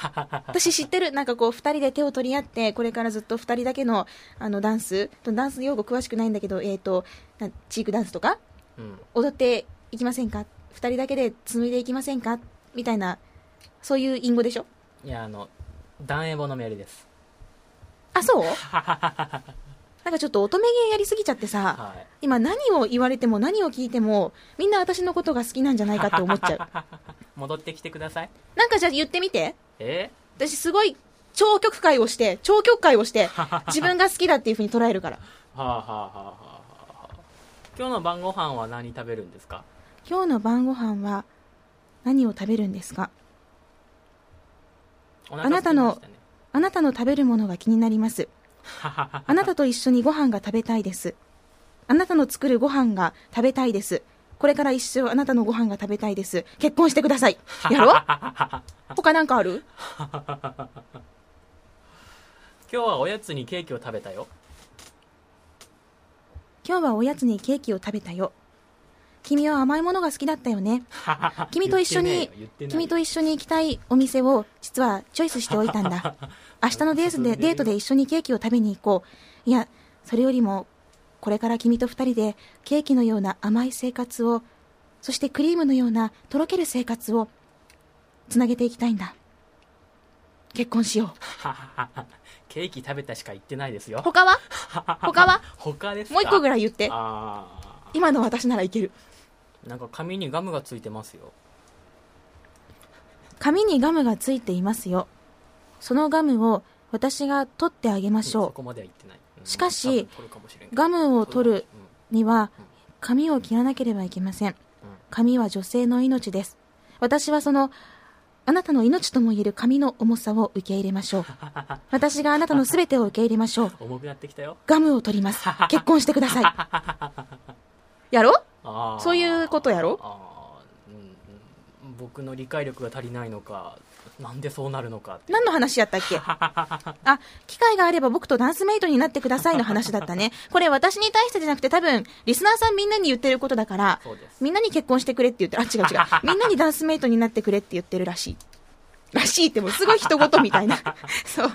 私知ってる。なんかこう二人で手を取り合って、これからずっと二人だけのあのダンス、ダンス用語詳しくないんだけど、えっ、と、なチークダンスとか？うん。踊っていきませんか？二人だけで紡いでいきませんか？みたいな、そういう隠語でしょ？いやあのダンエボのメールです。あ、そう？(laughs) なんかちょっと乙女芸やりすぎちゃってさ、はい。今何を言われても何を聞いても、みんな私のことが好きなんじゃないかって思っちゃう。(laughs) 戻ってきてください。なんかじゃあ言ってみて。え？私すごい超曲会をして、超曲会をして、(laughs) 自分が好きだっていう風に捉えるから。はあはあはあ。今日の晩ご飯は何食べるんですか？今日の晩ご飯は何を食べるんですか？おあなたのあなたの食べるものが気になります。あなたと一緒にご飯が食べたいです。あなたの作るご飯が食べたいです。これから一生あなたのご飯が食べたいです。結婚してください。やろ他なんかある？(laughs) 今日はおやつにケーキを食べたよ今日はおやつにケーキを食べたよ。君は甘いものが好きだったよね。(laughs) 君と一緒に君と一緒に行きたいお店を実はチョイスしておいたんだ。(laughs) 明日のデートでデートで一緒にケーキを食べに行こう。いや、それよりも、これから君と二人でケーキのような甘い生活を、そしてクリームのようなとろける生活をつなげていきたいんだ。結婚しよう。(laughs) ケーキ食べたしか言ってないですよ他は？他は？他ですか？もう一個ぐいらい言って。あ今の私ならいける。ーなんか紙にガムがついてますよ紙にガムがついていますよ。そのガムを私が取ってあげましょそこまでは言ってない、うんしかし多分取るかもしれんけどガムを取る。には、髪を切らなければいけません。髪は女性の命です。私はその、あなたの命とも言える髪の重さを受け入れましょう。(laughs) 私があなたの全てを受け入れましょう。(laughs) 重くなってきたよガムを取ります。結婚してください。(laughs) やろそういうことやろ？うんうん僕の理解力が足りないのかなんでそうなるのか何の話やったっけ？(laughs) あ、機会があれば僕とダンスメイトになってくださいの話だったね。これ私に対してじゃなくて多分、リスナーさんみんなに言ってることだからみんなに結婚してくれって言ってる。あ、違う違う。(laughs) みんなにダンスメイトになってくれって言ってるらしい。らしいってもうすごい人事みたいな。(laughs) そう。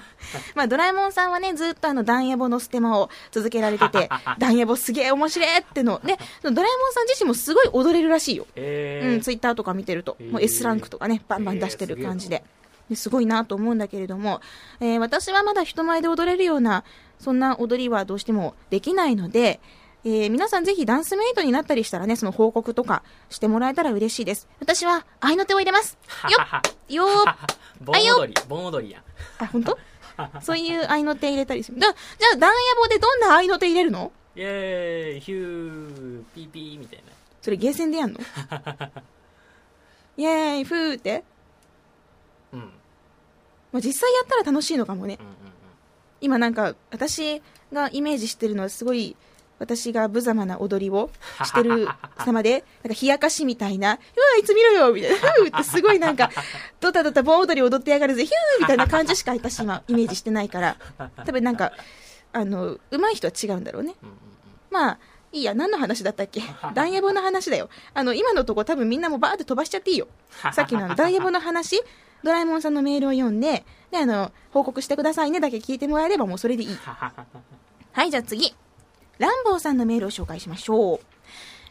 まあドラえもんさんはね、ずっとあの、ダンエボのステマを続けられてて、(laughs) ダンエボすげえ面白いっての。で、ドラえもんさん自身もすごい踊れるらしいよ。えーうん、ツイッターとか見てると、へーもう S ランクとかね、バンバン出してる感じで。ですごいなと思うんだけれども、えー私はまだ人前で踊れるような、そんな踊りはどうしてもできないので、えー皆さんぜひダンスメイトになったりしたらね、その報告とかしてもらえたら嬉しいです。私は愛の手を入れます。よっ。よー。(laughs) 盆踊り。盆踊りや。んあ、本当？そういう愛の手入れたりする。だじゃあ、ダンヤボでどんな愛の手入れるの？イエーイ。ヒューピーピーみたいな。それゲーセンでやんの？(laughs) イェーイ、ふーって？うん。うんまあ、実際やったら楽しいのかもね。うんうん。今なんか私がイメージしてるのはすごい私が無様な踊りをしてる様で、なんか冷やかしみたいな、うわ、いつ見ろよみたいな、ふーってすごいなんか、(laughs) ドタドタ盆踊り踊ってやがるぜ、ヒューみたいな感じしか私今イメージしてないから、多分なんか、あの、上手い人は違うんだろうね。まあ、いいや、何の話だったっけ？(laughs) ダンヤボの話だよ。あの、今のとこ多分みんなもバーって飛ばしちゃっていいよ。(laughs) さっきのあのダンヤボの話、ドラえもんさんのメールを読んで、で、あの、報告してくださいねだけ聞いてもらえればもうそれでいい。はい、じゃあ次。ランボーさんのメールを紹介しましょう。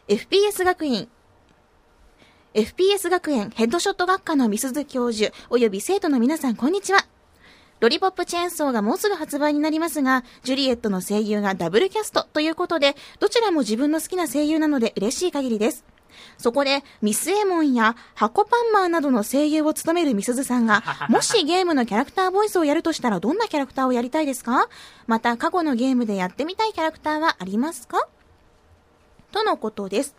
FPS 学院。FPS 学園ヘッドショット学科の美鈴教授、および生徒の皆さん、こんにちは。ロリポップチェーンソーがもうすぐ発売になりますが、ジュリエットの声優がダブルキャストということで、どちらも自分の好きな声優なので嬉しい限りです。そこで、ミスエモンやハコパンマーなどの声優を務めるみすずさんが、(laughs) もしゲームのキャラクターボイスをやるとしたらどんなキャラクターをやりたいですか？また、過去のゲームでやってみたいキャラクターはありますか？とのことです。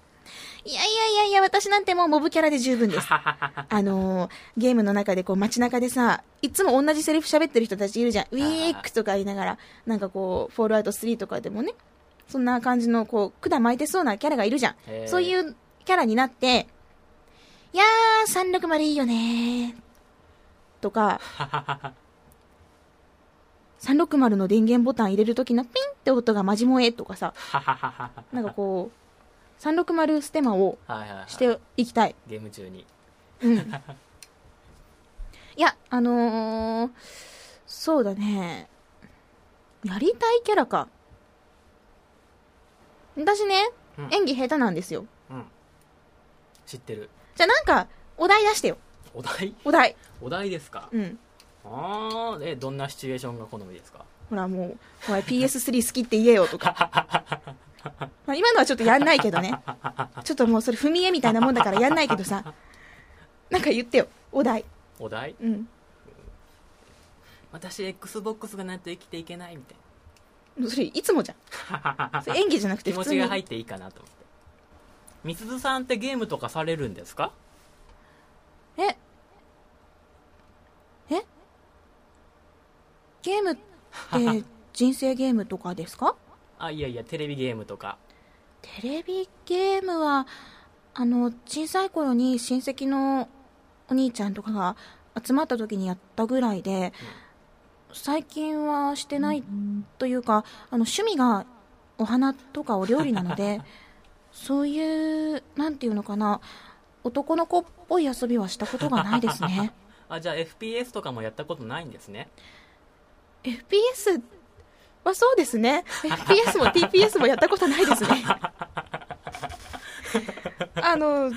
いやいやいやいや、私なんてもうモブキャラで十分です。(laughs) あのーゲームの中でこう街中でさ、いつも同じセリフ喋ってる人たちいるじゃん。ウィークとか言いながら、なんかこう、フォールアウト3とかでもね、そんな感じのこう、管巻いてそうなキャラがいるじゃんそういうキャラになって、いやー、360いいよねとか、(laughs) 360の電源ボタン入れるときのピンって音がマジ萌えとかさ、(laughs) なんかこう、360ステマをはいはいはいしていきたい。ゲーム中にうん。(laughs) いや、あのー、そうだね。やりたいキャラか。私ね、うん演技下手なんですよ。うん知ってるじゃあなんか、お題出してよ。お題？お題。お題ですか？うん。ああえどんなシチュエーションが好みですか？ほらもう、お前 PS3 好きって言えよとか。(laughs) まあ今のはちょっとやんないけどね。ちょっともうそれ踏み絵みたいなもんだからやんないけどさ。なんか言ってよ。お題。お題？うん。私 XBOX がないと生きていけないみたいそれいつもじゃん。それ演技じゃなくてな気持。ちが入っていいかなと思ってみすずさんってゲームとかされるんですか？ええ？ゲームって人生ゲームとかですか？(laughs) あいやいやテレビゲームとか。テレビゲームはあの小さい頃に親戚のお兄ちゃんとかが集まった時にやったぐらいで、最近はしてないというかあの趣味がお花とかお料理なので (laughs) そういう、なんていうのかな、男の子っぽい遊びはしたことがないですね。(laughs) あじゃあ FPS とかもやったことないんですね FPS はそうですね。FPS も TPS もやったことないですね。(laughs) あの、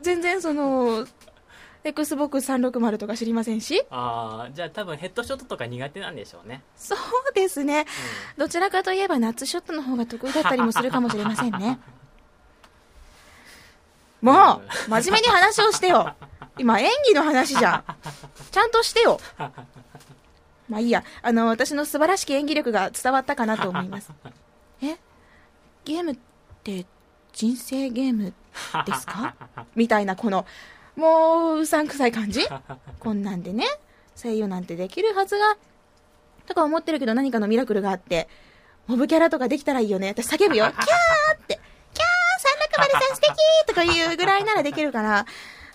全然その、Xbox360 とか知りませんし、ああじゃあ多分ヘッドショットとか苦手なんでしょうね、そうですね。どちらかといえばナッツショットの方が得意だったりもするかもしれませんね。(laughs) もう、真面目に話をしてよ。今演技の話じゃん。ちゃんとしてよ。まあいいや。あの、私の素晴らしき演技力が伝わったかなと思います。(laughs) え？ゲームって人生ゲームですか？みたいなこの、もううさんくさい感じ？(laughs) こんなんでね、声優なんてできるはずが、とか思ってるけど何かのミラクルがあって、モブキャラとかできたらいいよね。私叫ぶよ。(laughs) キャーって。キャー !360 さん素敵とかいうぐらいならできるから、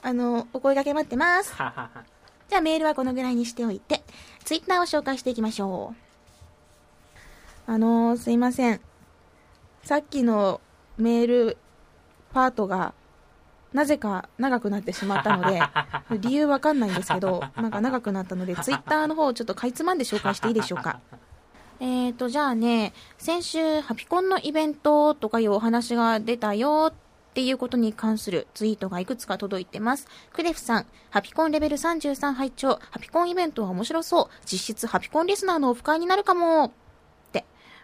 あの、お声掛け待ってます。(laughs) じゃあメールはこのぐらいにしておいて、ツイッターを紹介していきましょう。あのーすいません。さっきのメールパートが、なぜか長くなってしまったので、(laughs) 理由わかんないんですけど、なんか長くなったので、(laughs) ツイッターの方をちょっとかいつまんで紹介していいでしょうか？(laughs) えーと、じゃあね、先週、ハピコンのイベントとかいうお話が出たよっていうことに関するツイートがいくつか届いてます。クレフさん、ハピコンレベル33拝聴ハピコンイベントは面白そう。実質ハピコンリスナーのオフ会になるかも。って。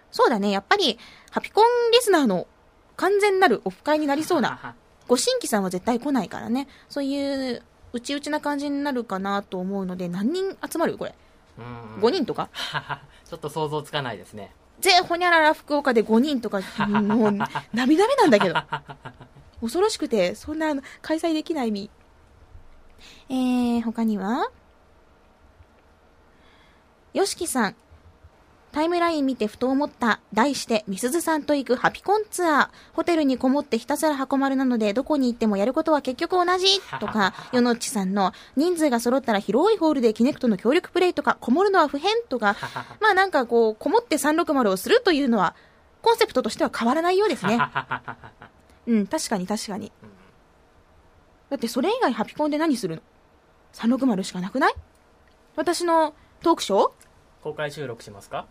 そうだね、やっぱり、ハピコンリスナーの完全なるオフ会になりそうな。ご新規さんは絶対来ないからね。そういう、うちうちな感じになるかなと思うので、何人集まるこれ？うん5人とか？(laughs) ちょっと想像つかないですねぜ、ほにゃらら福岡で5人とか、もう、涙目なんだけど。(laughs) 恐ろしくて、そんな、あの開催できない意味。えー、他には？よしきさん。タイムライン見てふと思った。題して、みすずさんと行くハピコンツアー。ホテルにこもってひたすら箱丸なので、どこに行ってもやることは結局同じ。とか、よのっちさんの、人数が揃ったら広いホールでキネクトの協力プレイとか、こもるのは不変とか、(laughs) まあなんかこう、こもって360をするというのは、コンセプトとしては変わらないようですね。(laughs) うん、確かに確かに。だってそれ以外ハピコンで何するの ?360 しかなくない？私のトークショー？公開収録しますか？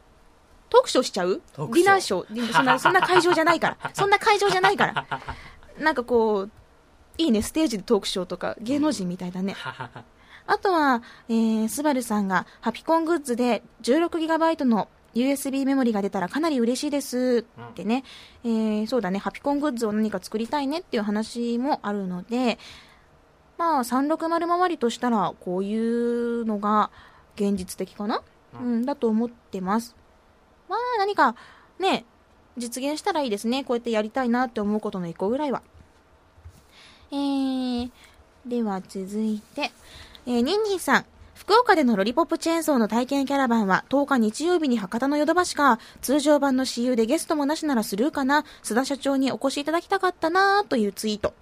トークショーしちゃう？ディナーショー。そんな、(laughs) そんな会場じゃないから。そんな会場じゃないから。(laughs) なんかこう、いいね、ステージでトークショーとか、芸能人みたいだね。あとは、えー、スバルさんが、ハピコングッズで 16GB の USB メモリが出たらかなり嬉しいです。ってね、えー、そうだね、ハピコングッズを何か作りたいねっていう話もあるので、まあ、360周りとしたら、こういうのが現実的かな、ううんん、だと思ってます。まあ、何か、ね、実現したらいいですね。こうやってやりたいなって思うことの一個ぐらいは。えー、では続いて、えー、ニンニンさん。福岡でのロリポップチェーンソーの体験キャラバンは10日日曜日に博多のヨドバシか、通常版の私有でゲストもなしならスルーかな、須田社長にお越しいただきたかったなというツイート。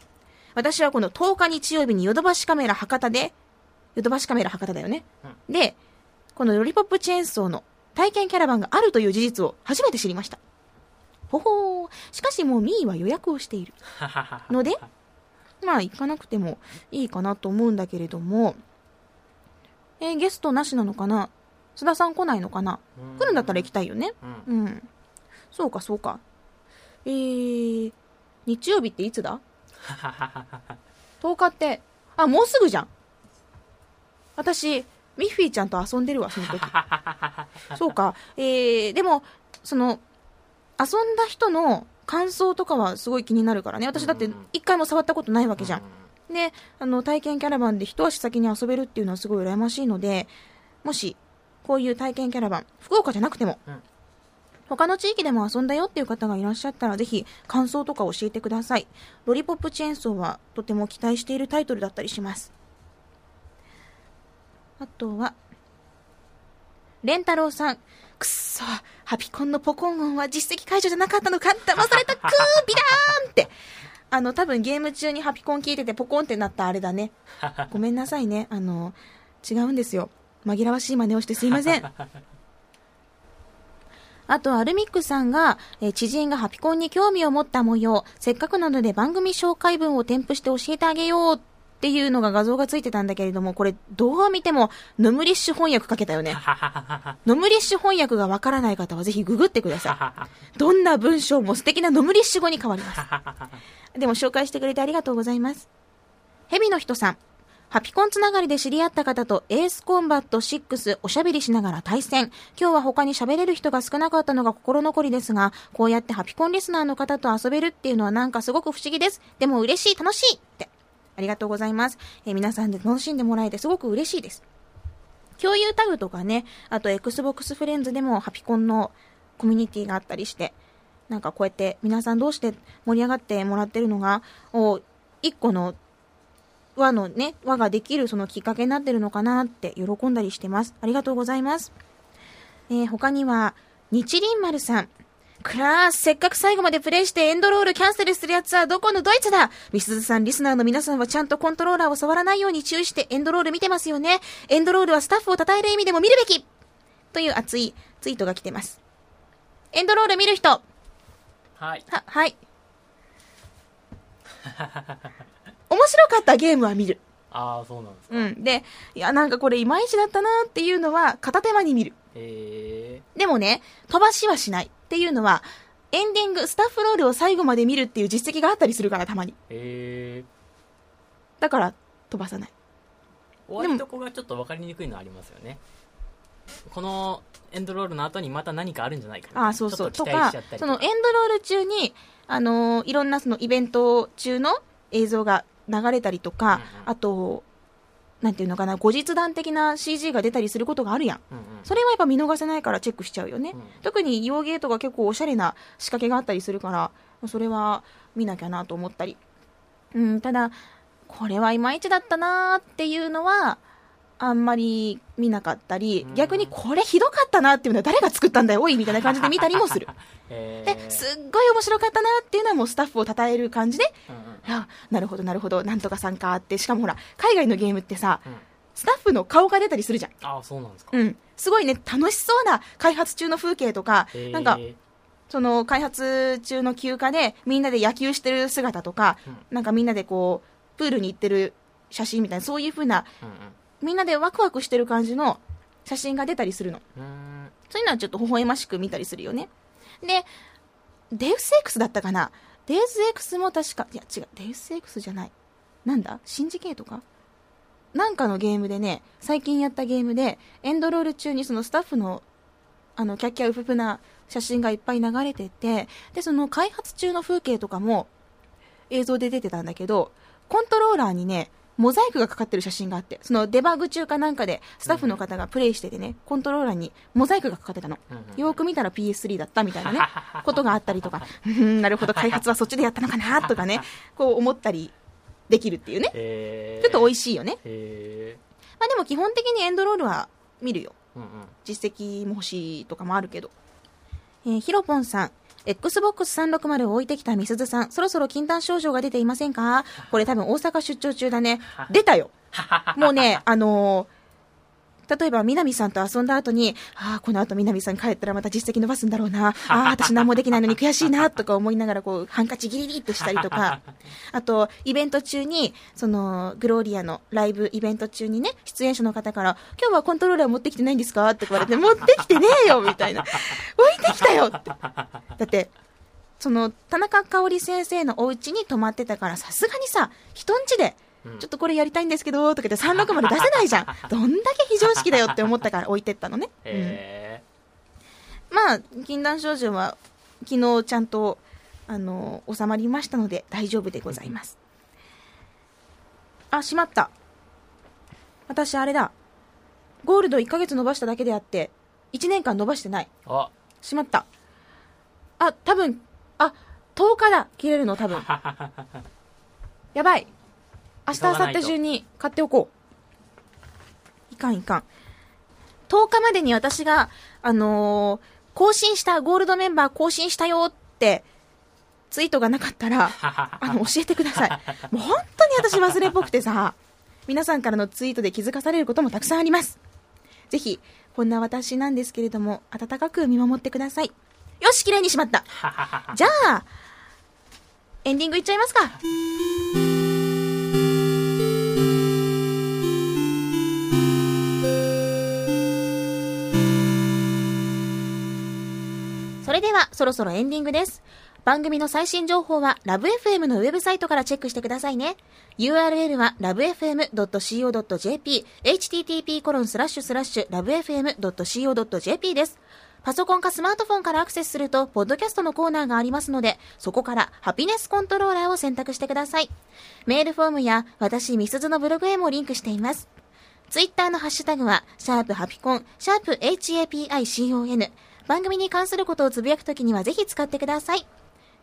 私はこの10日日曜日にヨドバシカメラ博多で、ヨドバシカメラ博多だよね。で、このロリポップチェーンソーの体験キャラバンがあるという事実を初めて知りました。ほほー。しかしもうミーは予約をしている。ので、まあ行かなくてもいいかなと思うんだけれども、えーゲストなしなのかな？須田さん来ないのかな？来るんだったら行きたいよね。うんうん。そうか、そうか。えー、日曜日っていつだ ?10 日って、あ、もうすぐじゃん。私、ミッフィーちゃんと遊んでるわ、その時。そうか。えー、でも、その、遊んだ人の感想とかはすごい気になるからね。私だって一回も触ったことないわけじゃん。で、あの、体験キャラバンで一足先に遊べるっていうのはすごい羨ましいので、もし、こういう体験キャラバン、福岡じゃなくても、うん他の地域でも遊んだよっていう方がいらっしゃったら、ぜひ感想とか教えてください。ロリポップチェーンソーはとても期待しているタイトルだったりします。あとは、レンタロウさん。くっそ、ハピコンのポコン音は実績解除じゃなかったのか騙さ (laughs) れたくービラーンって。あの、多分ゲーム中にハピコン聞いててポコンってなったあれだね。(laughs) ごめんなさいね。あの、違うんですよ。紛らわしい真似をしてすいません。(laughs) あと、アルミックさんが、えー知人がハピコンに興味を持った模様、せっかくなので番組紹介文を添付して教えてあげようっていうのが画像がついてたんだけれども、これ、どう見ても、ノムリッシュ翻訳かけたよね。ノムリッシュ翻訳がわからない方はぜひググってください。どんな文章も素敵なノムリッシュ語に変わります。でも紹介してくれてありがとうございます。ヘビの人さん。ハピコンつながりで知り合った方とエースコンバット6おしゃべりしながら対戦。今日は他に喋れる人が少なかったのが心残りですが、こうやってハピコンリスナーの方と遊べるっていうのはなんかすごく不思議です。でも嬉しい、楽しいって。ありがとうございます。えー皆さんで楽しんでもらえてすごく嬉しいです。共有タグとかね、あと Xbox フレンズでもハピコンのコミュニティがあったりして、なんかこうやって皆さん同士で盛り上がってもらってるのが、お一個の輪のね、輪ができるそのきっかけになってるのかなって喜んだりしてます。ありがとうございます。えー他には、日輪丸さん。くらー、せっかく最後までプレイしてエンドロールキャンセルするやつはどこのドイツだ？みすずさん、リスナーの皆さんはちゃんとコントローラーを触らないように注意してエンドロール見てますよね。エンドロールはスタッフを称える意味でも見るべきという熱いツイートが来てます。エンドロール見る人は、はい。はい。面白かったゲームは見る。ああ、そうなんですか。うん。で、いや、なんかこれいまいちだったなっていうのは片手間に見る。えでもね、飛ばしはしないっていうのは、エンディング、スタッフロールを最後まで見るっていう実績があったりするから、たまに。ー、えだから、飛ばさない。ー、終わりどこがちょっと分かりにくいのありますよね。このエンドロールの後にまた何かあるんじゃないかああ、そうそう。とかそのエンドロール中に、あのーいろんなそのイベント中の映像が流れたりとか、うんうんあと、なんていうのかな、後日談的な CG が出たりすることがあるやん。うんうんそれはやっぱ見逃せないからチェックしちゃうよね。うん特に洋ゲーとか結構おしゃれな仕掛けがあったりするから、それは見なきゃなと思ったり。うん、ただ、これはいまいちだったなーっていうのは、あんまり見なかったりうん、逆にこれひどかったなっていうのは誰が作ったんだよ、おいみたいな感じで見たりもする。(laughs) えで、ーすっごい面白かったなっていうのはもうスタッフを称える感じで、うんうんあなるほどなるほど、なんとかさんかって、しかもほら、海外のゲームってさ、うんスタッフの顔が出たりするじゃん。ああ、そうなんですか。うん。すごいね、楽しそうな開発中の風景とか、えーなんか、その開発中の休暇でみんなで野球してる姿とか、うんなんかみんなでこう、プールに行ってる写真みたいな、そういう風な、うんみんなでワクワクしてる感じの写真が出たりするの。そういうのはちょっと微笑ましく見たりするよね。で、デウス X だったかな？デウス X も確か、いや違う、デウス X じゃない。なんだ？シンジケートか？なんかのゲームでね、最近やったゲームで、エンドロール中にそのスタッフの、あの、キャッキャウフフな写真がいっぱい流れてて、で、その開発中の風景とかも映像で出てたんだけど、コントローラーにね、モザイクがかかってる写真があって、そのデバッグ中かなんかでスタッフの方がプレイしててね、コントローラーにモザイクがかかってたの。よーく見たら PS3 だったみたいなね、ことがあったりとか、うんなるほど、開発はそっちでやったのかなとかね、こう思ったりできるっていうね。えー、ちょっと美味しい。よね。えまあでも基本的にエンドロールは見るよ。実績も欲しいとかもあるけど。えー、ヒロポンさん。Xbox 360を置いてきたみすずさん、そろそろ禁断症状が出ていませんか？これ多分大阪出張中だね。出たよ。もうね、あのー例えば、南さんと遊んだ後に、ああ、この後南さん帰ったらまた実績伸ばすんだろうな。(laughs) ああ、私何もできないのに悔しいな、とか思いながら、こう、ハンカチギリギリってしたりとか、(laughs) あと、イベント中に、その、グローリアのライブイベント中にね、出演者の方から、今日はコントローラー持ってきてないんですか？って言われて、(laughs) 持ってきてねえよみたいな。置いてきたよって。だって、その、田中香織先生のお家に泊まってたから、さすがにさ、人ん家で、うんちょっとこれやりたいんですけど、とか言って360出せないじゃん。(laughs) どんだけ非常識だよって思ったから置いてったのね。(laughs) うんえまあ、禁断症状は昨日ちゃんと、あの、収まりましたので大丈夫でございます。あ、しまった。私あれだ。ゴールド1ヶ月伸ばしただけであって、1年間伸ばしてない。しまった。あ、多分、あ、10日だ。切れるの多分。(laughs) やばい。明日、明後日中に買っておこう。いかんいかん。10日までに私が、あのー更新した、ゴールドメンバー更新したよって、ツイートがなかったら、(laughs) あの、教えてください。もう本当に私忘れっぽくてさ、皆さんからのツイートで気づかされることもたくさんあります。ぜひ、こんな私なんですけれども、温かく見守ってください。よし、綺麗にしまった。(laughs) じゃあ、エンディングいっちゃいますか。それでは、そろそろエンディングです。番組の最新情報は、ラブ f m のウェブサイトからチェックしてくださいね。URL は lovefm.co.jp、http コロンスラッシュスラッシュ lovefm.co.jp です。パソコンかスマートフォンからアクセスすると、ポッドキャストのコーナーがありますので、そこからハピネスコントローラーを選択してください。メールフォームや、私、みすずのブログへもリンクしています。ツイッターのハッシュタグは、シャープハピコン、シャープ HAPICON。番組に関することをつぶやくときにはぜひ使ってください。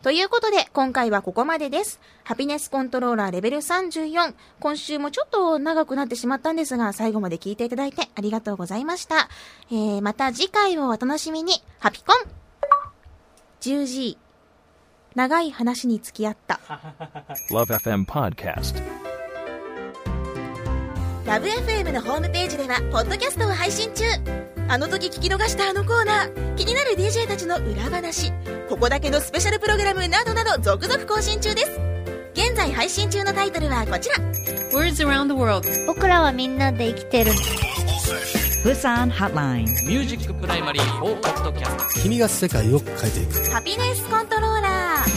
ということで、今回はここまでです。ハピネスコントローラーレベル34。今週もちょっと長くなってしまったんですが、最後まで聞いていただいてありがとうございました。えー、また次回をお楽しみに。ハピコン !10G。長い話に付き合った。Love FM Podcast. ラブ f m のホームページではポッドキャストを配信中あの時聞き逃したあのコーナー。気になる DJ たちの裏話。ここだけのスペシャルプログラムなどなど続々更新中です。現在配信中のタイトルはこちら。Words around the world. 僕らはみんなで生きてる。Busan Hotline. ミュージックプライマリー4ポッドキャスト君が世界を変えていく。ハピネスコントローラー。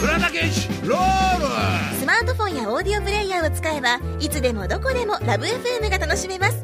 スマートフォンやオーディオプレイヤーを使えばいつでもどこでもラブ f m が楽しめます